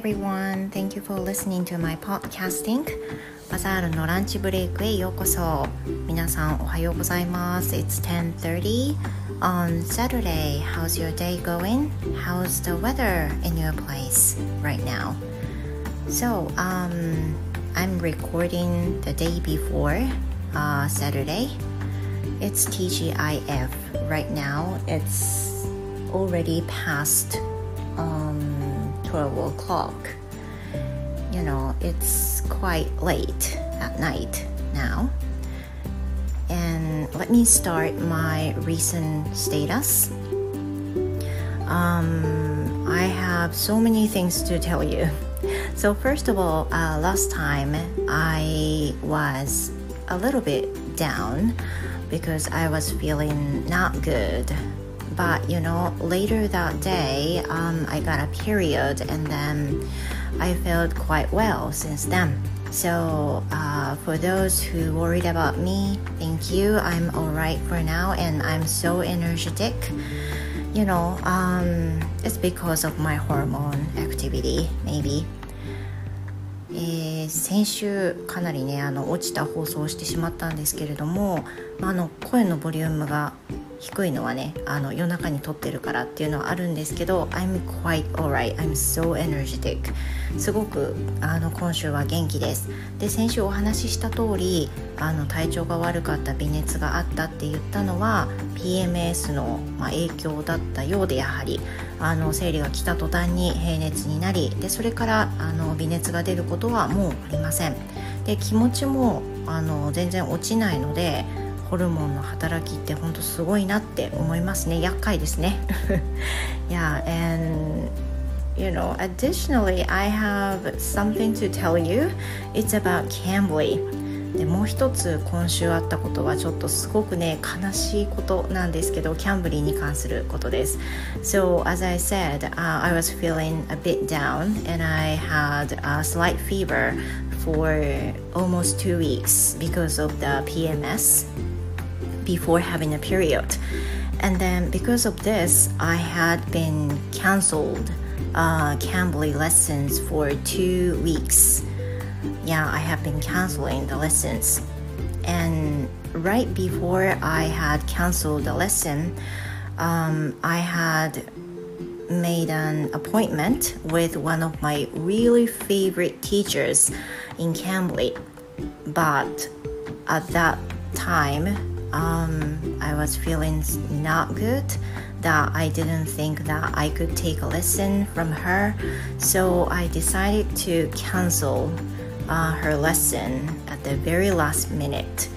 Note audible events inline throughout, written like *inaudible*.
everyone. Thank you for listening to my podcasting. バザールのランチブレイクへようこそ。皆さんおはようございます。It's 10:30 on Saturday. How's your day going? How's the weather in your place right now? So, um, I'm recording the day before uh, Saturday. It's TGIF right now. It's already past um, 12 o'clock. You know, it's quite late at night now. And let me start my recent status. Um, I have so many things to tell you. *laughs* So, first of all, uh, last time I was a little bit down because I was feeling not good but you know later that day um, i got a period and then i felt quite well since then so uh, for those who worried about me thank you i'm alright for now and i'm so energetic you know um, it's because of my hormone activity maybe えー、先週かなりねあの落ちた放送をしてしまったんですけれども、まあ、あの声のボリュームが 低いのはねあの夜中に撮ってるからっていうのはあるんですけど I'm quite alright. I'm so energetic. すごくあの今週は元気です。で先週お話しした通りあの体調が悪かった微熱があったって言ったのは PMS の、まあ、影響だったようでやはりあの生理が来た途端に平熱になりでそれからあの微熱が出ることはもうありません。で気持ちもあの全然落ちないのでホルモンの働きって本当すごいなって思いますね厄介ですね Yeah and you know additionally I have something to tell you it's about Cambly でもう一つ今週あったことはちょっとすごくね悲しいことなんですけどキャンブリーに関することです So as I said、uh, I was feeling a bit down and I had a slight fever for almost two weeks because of the PMS before having a period. And then because of this, I had been canceled uh, Cambly lessons for two weeks. Yeah, I have been canceling the lessons. And right before I had canceled the lesson, um, I had made an appointment with one of my really favorite teachers in Cambly. But at that time, um, I was feeling not good that I didn't think that I could take a lesson from her so I decided to cancel uh, her lesson at the very last minute.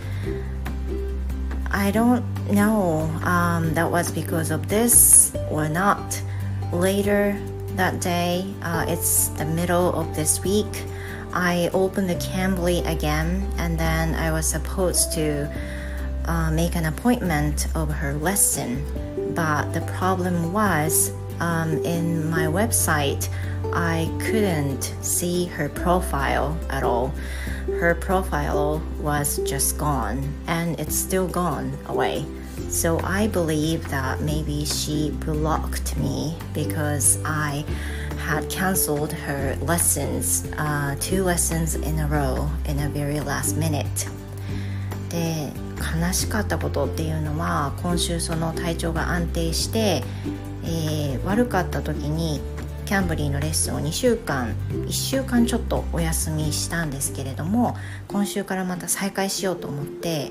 I don't know um, that was because of this or not. Later that day uh, it's the middle of this week I opened the Cambly again and then I was supposed to uh, make an appointment of her lesson. But the problem was um, in my website, I couldn't see her profile at all. Her profile was just gone and it's still gone away. So I believe that maybe she blocked me because I had canceled her lessons, uh, two lessons in a row in a very last minute. で悲しかったことっていうのは今週その体調が安定して、えー、悪かった時にキャンブリーのレッスンを2週間1週間ちょっとお休みしたんですけれども今週からまた再開しようと思って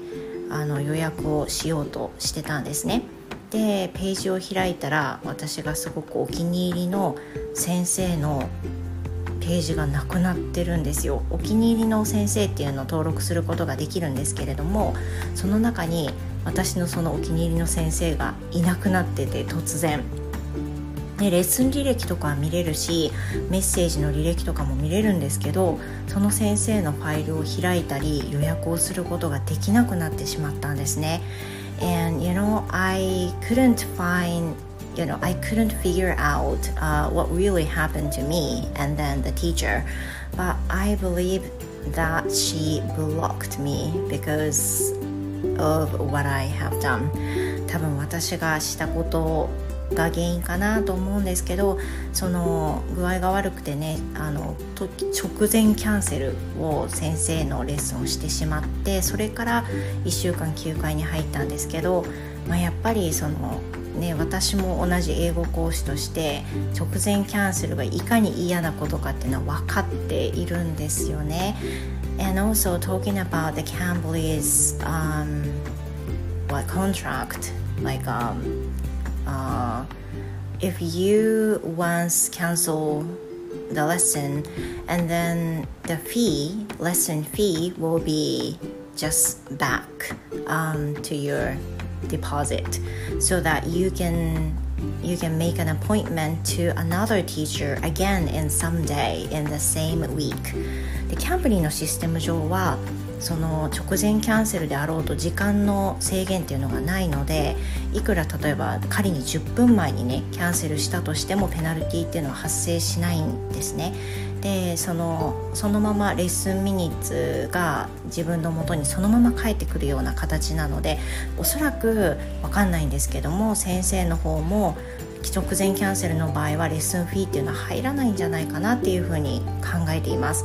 あの予約をしようとしてたんですね。でページを開いたら私がすごくお気に入りの先生のページがなくなってるんですよ。お気に入りの先生っていうのを登録することができるんですけれどもその中に私のそのお気に入りの先生がいなくなってて突然。でレッスン履歴とかは見れるしメッセージの履歴とかも見れるんですけどその先生のファイルを開いたり予約をすることができなくなってしまったんですね。And you know I couldn't find you know i couldn't figure out uh, what really happened to me and then the teacher but i believe that she blocked me because of what i have done 多分私がしたことが原因かなと思うんですけどその具合が悪くてねあの直前キャンセルを先生のレッスンをしてしまってそれから1週間休会に入ったんですけど、まあ、やっぱりそのね、私も同じ英語講師として直前キャンセルがいかに嫌なことかっていうのは分かっているんですよね。And also talking about the Cambly's um, what contract, like um, uh, if you once cancel the lesson and then the fee lesson fee will be just back um, to your deposit so that you can you can make an appointment to another teacher again in some day in the same week でキャンプリーのシステム上は その直前キャンセルであろうと時間の制限っていうのがないのでいくら例えば仮に10分前にねキャンセルしたとしてもペナルティっていうのは発生しないんですね。でそのそのままレッスンミニッツが自分のもとにそのまま返ってくるような形なのでおそらく分かんないんですけども先生の方も直前キャンセルの場合はレッスンフィーっていうのは入らないんじゃないかなっていうふうに考えています。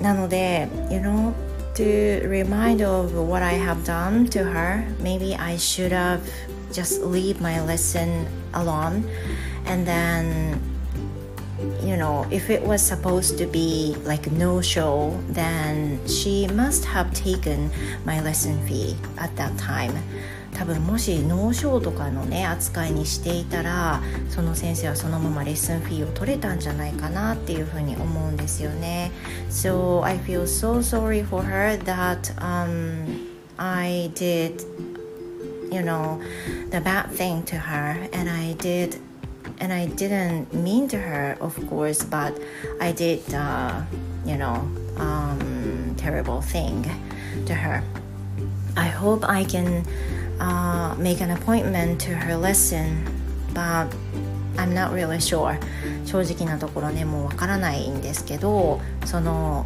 なので you know to remind of what I have done to her maybe I should have just leave my lesson alone and then you know, if it was supposed to be like no show, then she must have taken my lesson fee at that time. 多分もし脳症とかのね扱いにしていたらその先生はそのままレッスンフィーを取れたんじゃないかなっていうふうに思うんですよね。So I feel so sorry for her that、um, I did you know the bad thing to her and I did and I didn't mean to her, of course, but I did, uh, you know, um, terrible thing to her. I hope I can uh, make an appointment to her lesson, but I'm not really sure. 正直なところね、もうわからないんですけど、その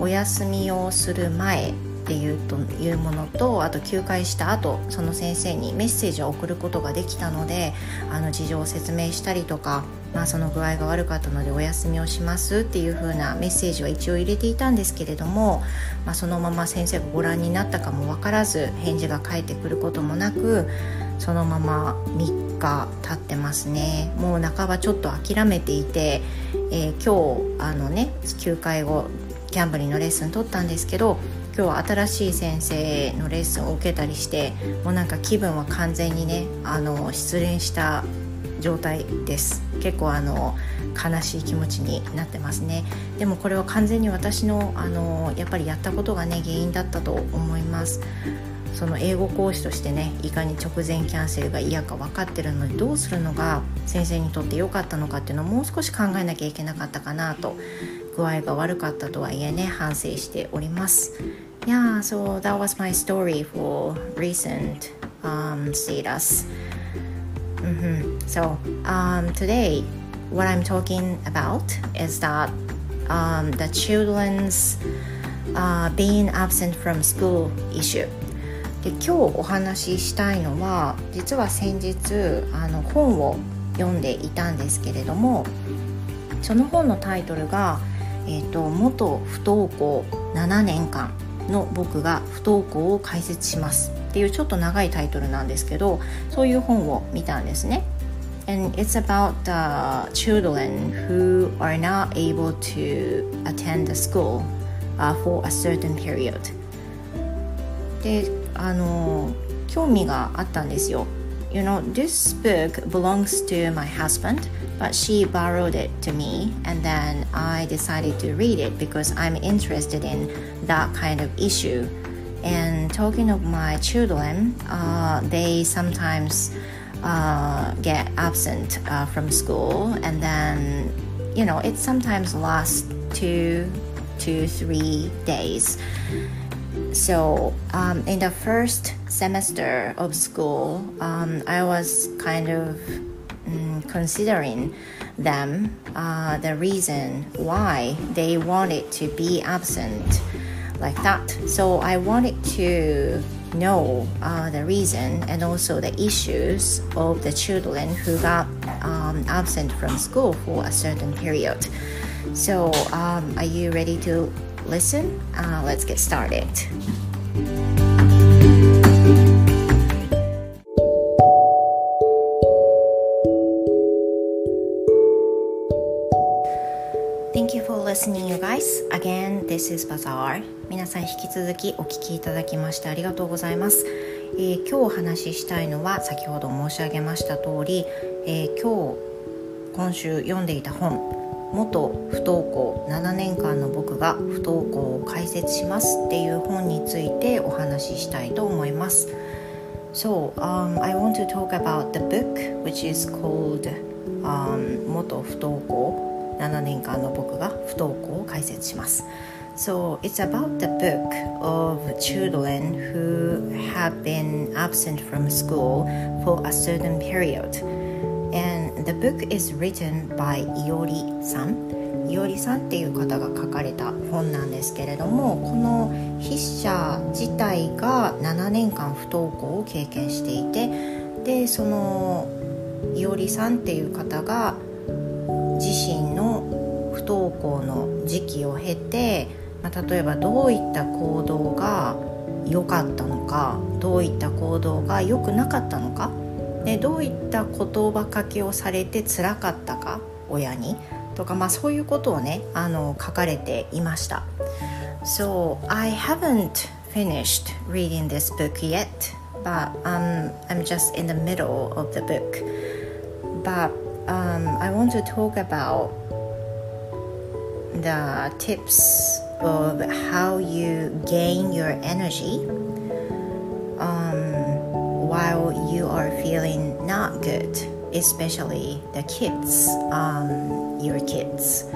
お休みをする前っていうというものとあと休会した後その先生にメッセージを送ることができたのであの事情を説明したりとか、まあ、その具合が悪かったのでお休みをしますっていう風なメッセージは一応入れていたんですけれども、まあ、そのまま先生がご覧になったかも分からず返事が返ってくることもなくそのまま3日経ってますね。もう半ばちょっと諦めていて、えー、今日あのね休会後キャンブリーのレッスン取ったんですけど今日は新しい先生のレッスンを受けたりしてもうなんか気分は完全にねあの失恋した状態です。結構あの悲しい気持ちになってますね。でもこれは完全に私のあのやっぱりやったことがね原因だったと思います。その英語講師としてねいかに直前キャンセルが嫌か分かってるのでどうするのが先生にとって良かったのかっていうのをもう少し考えなきゃいけなかったかなと具合が悪かったとはいえね反省しております。Yeah, so that was my story for recent um, status. Mm-hmm. So um, today, what I'm talking about is that um, the children's uh, being absent from school issue. で今日お話ししたいのは実は先日あの本を読んでいたんですけれどもその本のタイトルが「えーと、と元不登校7年間の僕が不登校を解説しますっていうちょっと長いタイトルなんですけどそういう本を見たんですね。And it's about the children who are not able to attend the school、uh, for a certain period. で、あの興味があったんですよ。You know, this book belongs to my husband, but she borrowed it to me, and then I decided to read it because I'm interested in that kind of issue. And talking of my children, uh, they sometimes uh, get absent uh, from school, and then you know it sometimes lasts two to three days. So um, in the first semester of school, um, I was kind of um, considering them uh, the reason why they wanted to be absent like that. So I wanted to know uh, the reason and also the issues of the children who got um, absent from school for a certain period. So, um, are you ready to listen? Uh, let's get started. Thank you for listening, you guys. Again, this is Bazaar. 皆さん引き続きお聞きいただきましてありがとうございます。えー、今日お話ししたいのは先ほど申し上げました通り、えー、今日今週読んでいた本元不登校7年間の僕が不登校を解説しますっていう本についてお話ししたいと思います。So, um, I want to talk about the book which is called、um, 元不登校7年間の僕が不登校を解説します。So it's about the book of children who have been absent from school for a certain period. And the book is written by いおりさん。いおりさんっていう方が書かれた本なんですけれどもこの筆者自体が7年間不登校を経験していてでそのいおりさんっていう方が自身の不登校の時期を経て、まあ、例えばどういった行動が良かったのかどういった行動が良くなかったのかでどういった言葉かけをされてつらかったか親にとか、まあ、そういうことをねあの書かれていました。So I haven't finished reading this book yet, but um, I'm just in the middle of the book. But um, I want to talk about the tips of how you gain your energy um, while you are feeling not good, especially the kids, um, your kids.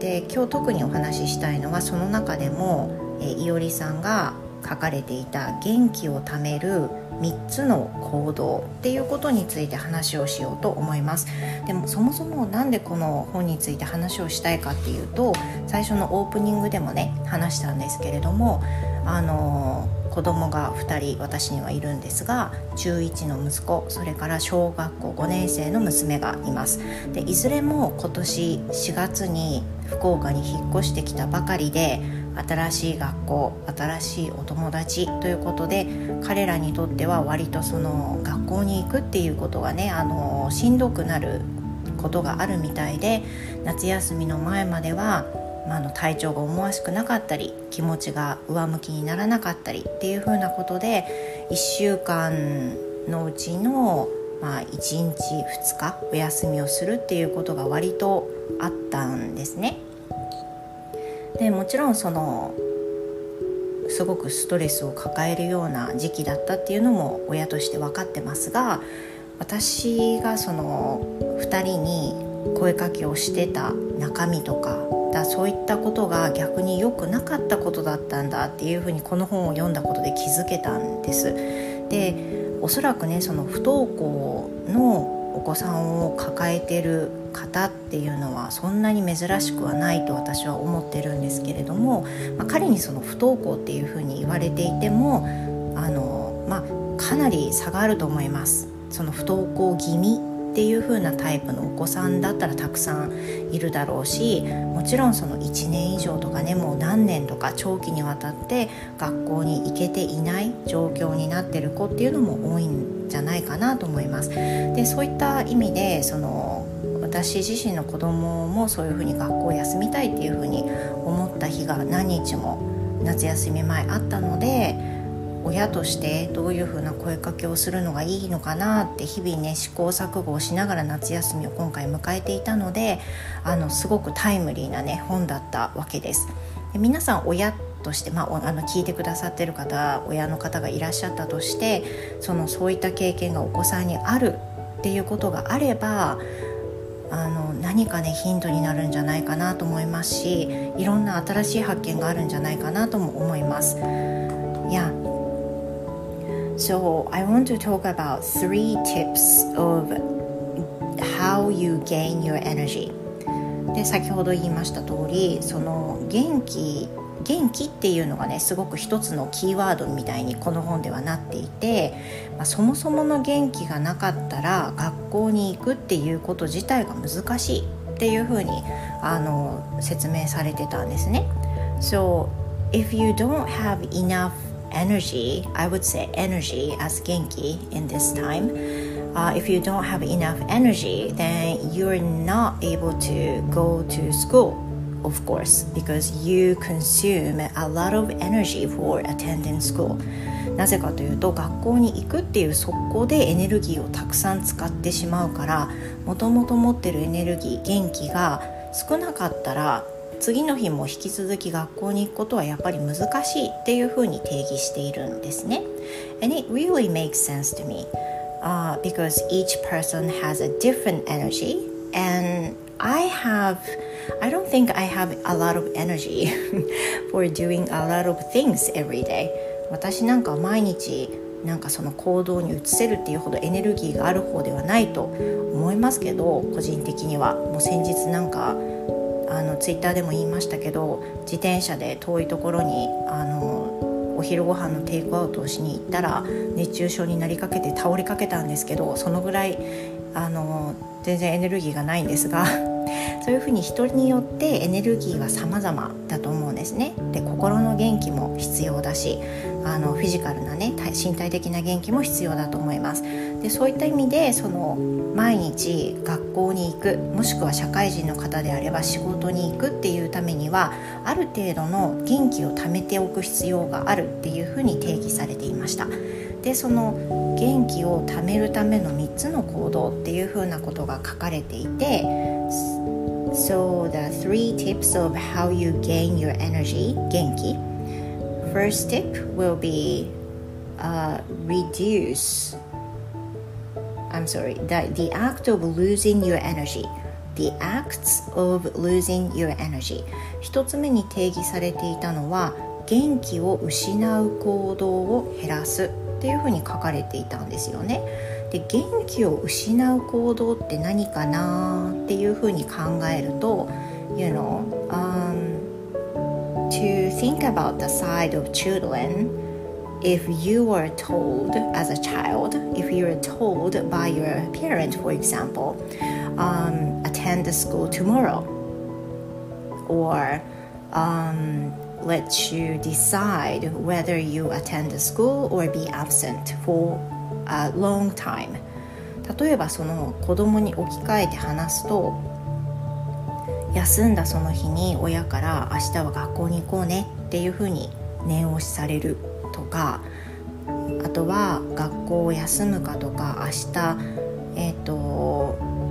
で今日特にお話ししたいのはその中でも、えいおりさんが書かれていた元気をためる3つの行動っていうことについて話をしようと思います。でもそもそも何でこの本について話をしたいかっていうと最初のオープニングでもね話したんですけれどもあの子供が2人私にはいるんですが中1の息子それから小学校5年生の娘がいます。でいずれも今年4月に福岡に引っ越してきたばかりで新しい学校新しいお友達ということで彼らにとっては割とその学校に行くっていうことがねあのしんどくなることがあるみたいで夏休みの前までは、まあ、の体調が思わしくなかったり気持ちが上向きにならなかったりっていうふうなことで1週間のうちの、まあ、1日2日お休みをするっていうことが割とあったんですね。でもちろんそのすごくストレスを抱えるような時期だったっていうのも親として分かってますが私がその2人に声かけをしてた中身とかだそういったことが逆に良くなかったことだったんだっていうふうにこの本を読んだことで気づけたんです。でおそらくねその不登校のお子さんを抱えてる方っていうのはそんなに珍しくはないと私は思ってるんですけれども、まあ、彼にその不登校っていうふうに言われていてもあの、まあ、かなり差があると思います。その不登校気味っていう風なタイプのお子さんだったらたくさんいるだろうしもちろんその1年以上とかねもう何年とか長期にわたって学校に行けていない状況になってる子っていうのも多いんじゃないかなと思います。でそういった意味でその私自身の子供もそういうふうに学校を休みたいっていうふうに思った日が何日も夏休み前あったので親としてどういうふうな声かけをするのがいいのかなって日々ね試行錯誤をしながら夏休みを今回迎えていたのであのすごくタイムリーなね本だったわけです。で皆さん親として、まあ、あの聞いてくださってる方親の方がいらっしゃったとしてそのそういった経験がお子さんにあるっていうことがあればあの何かねヒントになるんじゃないかなと思いますしいろんな新しい発見があるんじゃないかなとも思います。いや So I want to talk about three tips of how you gain your energy で先ほど言いました通りその元気元気っていうのがねすごく一つのキーワードみたいにこの本ではなっていて、まあ、そもそもの元気がなかったら学校に行くっていうこと自体が難しいっていうふうにあの説明されてたんですね。So if you don't have enough energy, I would say energy as genki in this time. Uh, if you don't have enough energy, then you're not able to go to school, of course, because you consume a lot of energy for attending school. なぜかというと学校に行くっていう速攻でエネルギーをたくさん使ってしまうからもともと持ってるエネルギー元気が少なかったら次の日も引き続き学校に行くことはやっぱり難しいっていうふうに定義しているんですね。And it really makes sense to me、uh, because each person has a different energy and I have I don't think I have a lot of energy *laughs* for doing a lot of things every day. 私なんか毎日なんかその行動に移せるっていうほどエネルギーがある方ではないと思いますけど個人的には。もう先日なんかあのツイッターでも言いましたけど自転車で遠いところにあのお昼ご飯のテイクアウトをしに行ったら熱中症になりかけて倒れかけたんですけどそのぐらいあの全然エネルギーがないんですが *laughs* そういうふうに人によってエネルギーは様々だと思うんですね。で心の元気も必要だしあのフィジカルなね身体的な元気も必要だと思いますでそういった意味でその毎日学校に行くもしくは社会人の方であれば仕事に行くっていうためにはある程度の元気を貯めておく必要があるっていうふうに定義されていましたでその元気を貯めるための3つの行動っていうふうなことが書かれていて So the three tips of how you gain your energy 元気 first tip will be uh, reduce I'm sorry the, the act of losing your energy the acts of losing your energy 一つ目に定義されていたのは元気を失う行動を減らすっていうふうに書かれていたんですよねで元気を失う行動って何かなっていうふうに考えると You know、um, to think about the side of children if you were told as a child if you were told by your parent for example um, attend the school tomorrow or um, let you decide whether you attend the school or be absent for a long time. 例えばその子供に置き換えて話すと休んだその日に親から明日は学校に行こうねっていうふうに念押しされるとかあとは学校を休むかとか明日、えーと、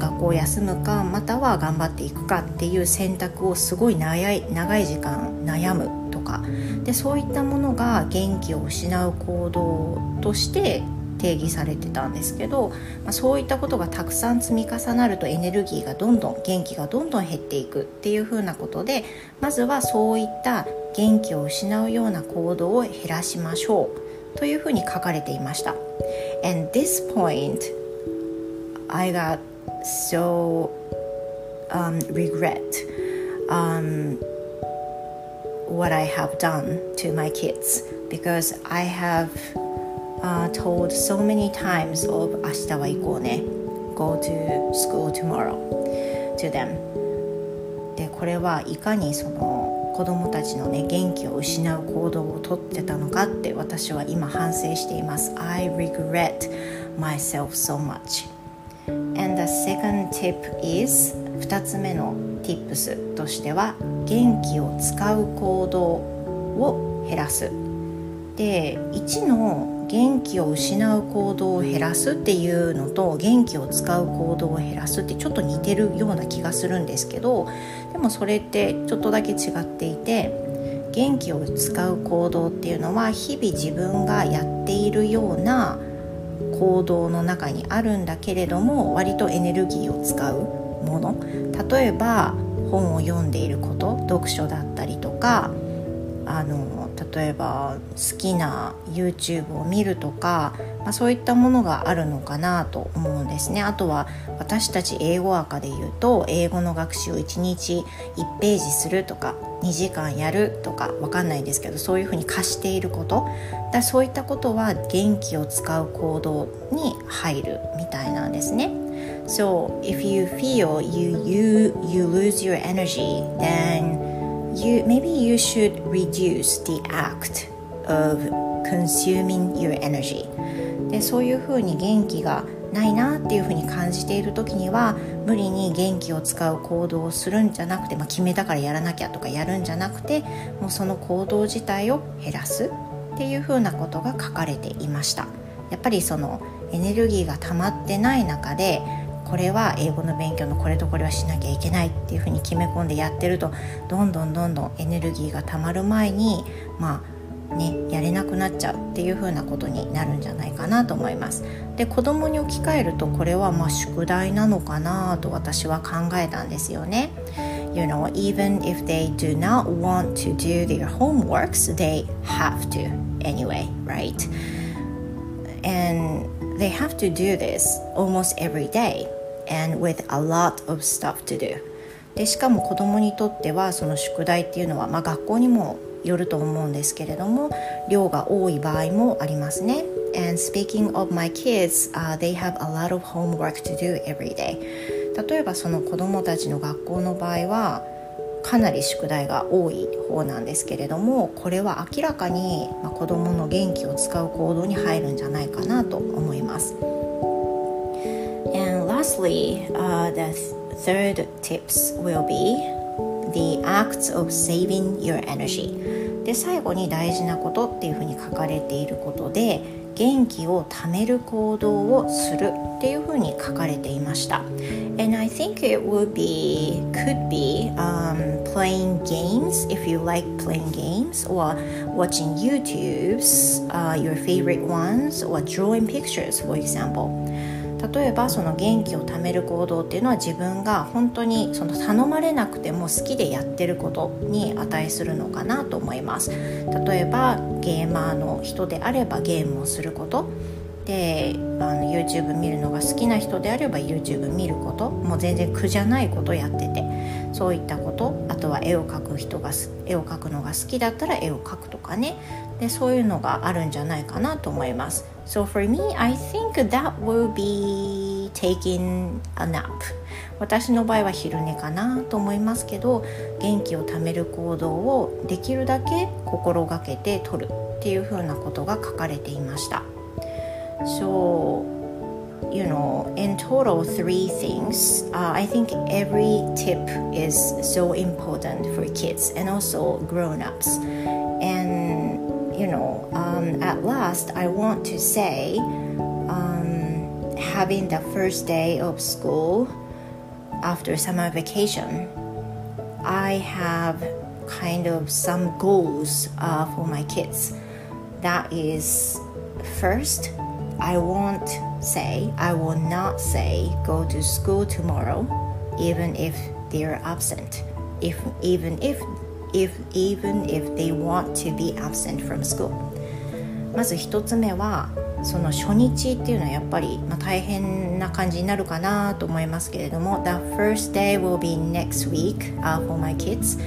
学校を休むかまたは頑張っていくかっていう選択をすごい長い長い時間悩むとかでそういったものが元気を失う行動として定義されてたんですけど、まあ、そういったことがたくさん積み重なるとエネルギーがどんどん元気がどんどん減っていくっていうふうなことでまずはそういった元気を失うような行動を減らしましょうというふうに書かれていました。And this point I got so um, regret um, what I have done to my kids because I have uh, told so many times of 明日は行こうね go to school tomorrow to them でこれはいかにその子供たちのね元気を失う行動をとってたのかって私は今反省しています I regret myself so much and the second tip is 2つ目の tips としては元気を使う行動を減らす。で1の元気を失う行動を減らすっていうのと元気を使う行動を減らすってちょっと似てるような気がするんですけどでもそれってちょっとだけ違っていて元気を使う行動っていうのは日々自分がやっているような行動の中にあるんだけれども割とエネルギーを使うもの。例えば本を読んでいること読書だったりとかあの例えば好きな YouTube を見るとか、まあ、そういったものがあるのかなと思うんですねあとは私たち英語赤で言うと英語の学習を1日1ページするとか2時間やるとかわかんないですけどそういうふうに貸していることだそういったことは元気を使う行動に入るみたいなんですね。So if you feel you you you lose your energy, then you maybe you should reduce the act of consuming your energy. でそういうふうに元気がないなっていうふうに感じている時には無理に元気を使う行動をするんじゃなくて、まあ、決めたからやらなきゃとかやるんじゃなくてもうその行動自体を減らすっていうふうなことが書かれていましたやっぱりそのエネルギーが溜まってない中でこれは英語の勉強のこれとこれはしなきゃいけないっていうふうに決め込んでやってるとどんどんどんどんエネルギーが溜まる前にまあねやれなくなっちゃうっていうふうなことになるんじゃないかなと思います。で子供に置き換えるとこれはまあ宿題なのかなと私は考えたんですよね。You know, even if they do not want to do their homeworks, they have to anyway, right? And they have to do this almost every day. And with a lot of stuff to do. でしかも子供にとってはその宿題っていうのは、まあ、学校にもよると思うんですけれども量が多い場合もありますね。And speaking of my kids、uh, they have a lot of homework to do every day. 例えばその子供たちの学校の場合はかなり宿題が多い方なんですけれどもこれは明らかに、まあ、子供の元気を使う行動に入るんじゃないかなと思います。lastly, uh, the third tips will be the acts of saving your energy で最後に大事なことっていうふうに書かれていることで元気を貯める行動をするっていうふうに書かれていました And I think it would be could be um, playing games if you like playing games or watching YouTube's uh, your favorite ones or drawing pictures for example 例えばその元気を貯める行動っていうのは自分が本当にその頼まれなくても好きでやってることに値するのかなと思います。例えばゲーマーの人であればゲームをすること。であの YouTube 見るのが好きな人であれば YouTube 見ること。もう全然苦じゃないことやってて。そういったこと。は絵を描く人が絵を描くのが好きだったら絵を描くとかね。でそういうのがあるんじゃないかなと思います。So for me I think that will be taking a nap. 私の場合は昼寝かなと思いますけど元気を貯める行動をできるだけ心がけて取るっていうふうなことが書かれていました。So, you know, in total, three things. Uh, I think every tip is so important for kids and also grown ups. And, you know, um, at last, I want to say um, having the first day of school after summer vacation, I have kind of some goals uh, for my kids. That is first, I won't say, I will not say, go to school tomorrow, even if they're absent. If even if if even if they want to be absent from school. まず一つ目はその初日っていうのはやっぱり、まあ、大変な感じになるかなと思いますけれども The first day will be next week、uh, for my kids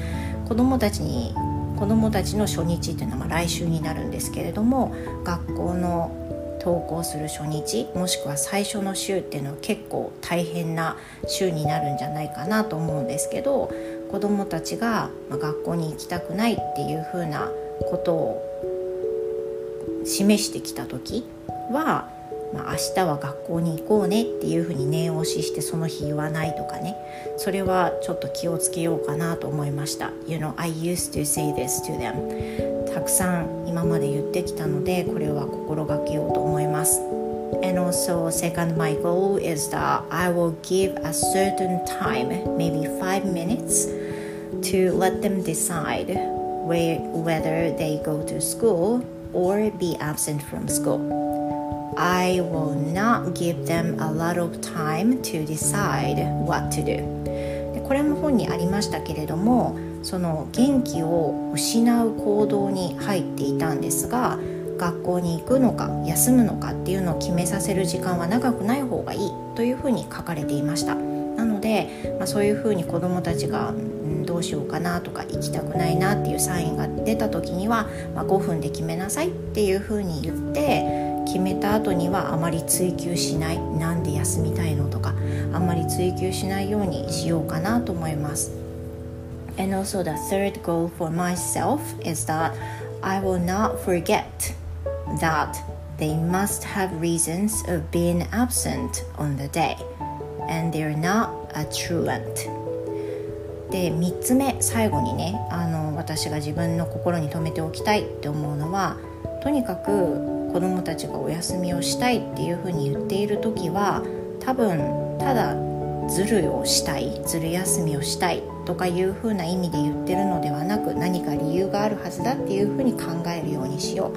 子供たちに子供たちの初日っていうのはまあ来週になるんですけれども学校の登校する初日もしくは最初の週っていうのは結構大変な週になるんじゃないかなと思うんですけど子どもたちが学校に行きたくないっていうふうなことを示してきた時はまあ、明日は学校に行こうねっていうふうに念押ししてその日言わないとかね。それはちょっと気をつけようかなと思いました。You know, I used to say this to them. たくさん今まで言ってきたのでこれは心がけようと思います And also, second, my goal is that I will give a certain time, maybe five minutes, to let them decide where, whether they go to school or be absent from school. I will not give them a lot of time to decide what to do でこれも本にありましたけれどもその元気を失う行動に入っていたんですが学校に行くのか休むのかっていうのを決めさせる時間は長くない方がいいというふうに書かれていました。なので、まあ、そういうふうに子どもたちが、うん、どうしようかなとか行きたくないなっていうサインが出た時には、まあ、5分で決めなさいっていうふうに言って決めた後にはあまり追求しないなんで休みたいのとかあんまり追求しないようにしようかなと思います。And also the third goal for myself is that I will not forget that they must have reasons of being absent on the day and they're not a truant で3つ目最後にねあの私が自分の心に留めておきたいって思うのはとにかく子どもたちがお休みをしたいっていうふうに言っている時は多分ただずるをしたいずる休みをしたいとかいうふうな意味で言ってるのではなく何か理由があるはずだっていうふうに考えるようにしよ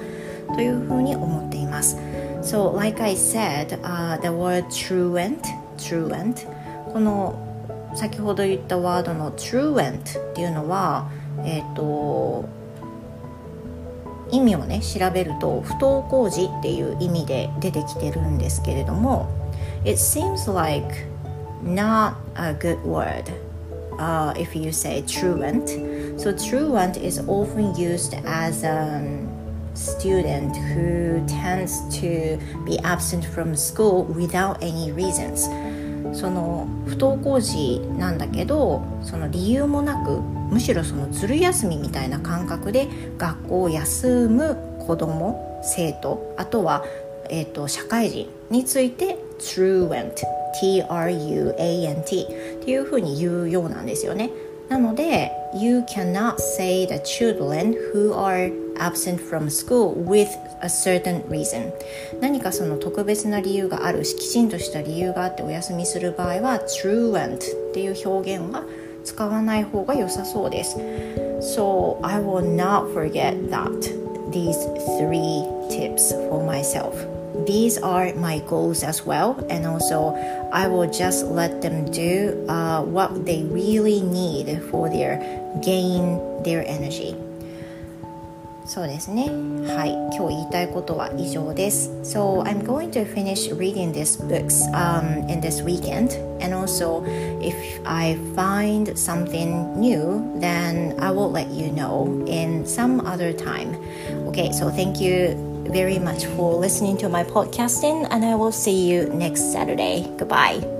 うというふうに思っています。So, like I said,、uh, the word truant, truant この先ほど言ったワードの truant っていうのは、えっ、ー、と意味をね調べると不登校児っていう意味で出てきてるんですけれども It seems like not a good word uh, if you say truant so truant is often used as a student who tends to be absent from school without any reasons その不登校児なんだけどその理由もなくむしろそのずる休みみたいな感覚で学校を休む子ども生徒あとは、えーと、社会人について truant T-R-U-A-N-T っていうふうに言うようなんですよね。なので You cannot say the children who are absent from school with a certain reason 何かその特別な理由があるしきちんとした理由があってお休みする場合は truant っていう表現は使わない方が良さそうです So I will not forget that these three tips for myself these are my goals as well and also i will just let them do uh, what they really need for their gain their energy そうですね。はい、今日言いたいことは以上です。So I'm going to finish reading these books um, in this weekend, and also if I find something new, then I will let you know in some other time. Okay, so thank you very much for listening to my podcasting, and I will see you next Saturday. Goodbye.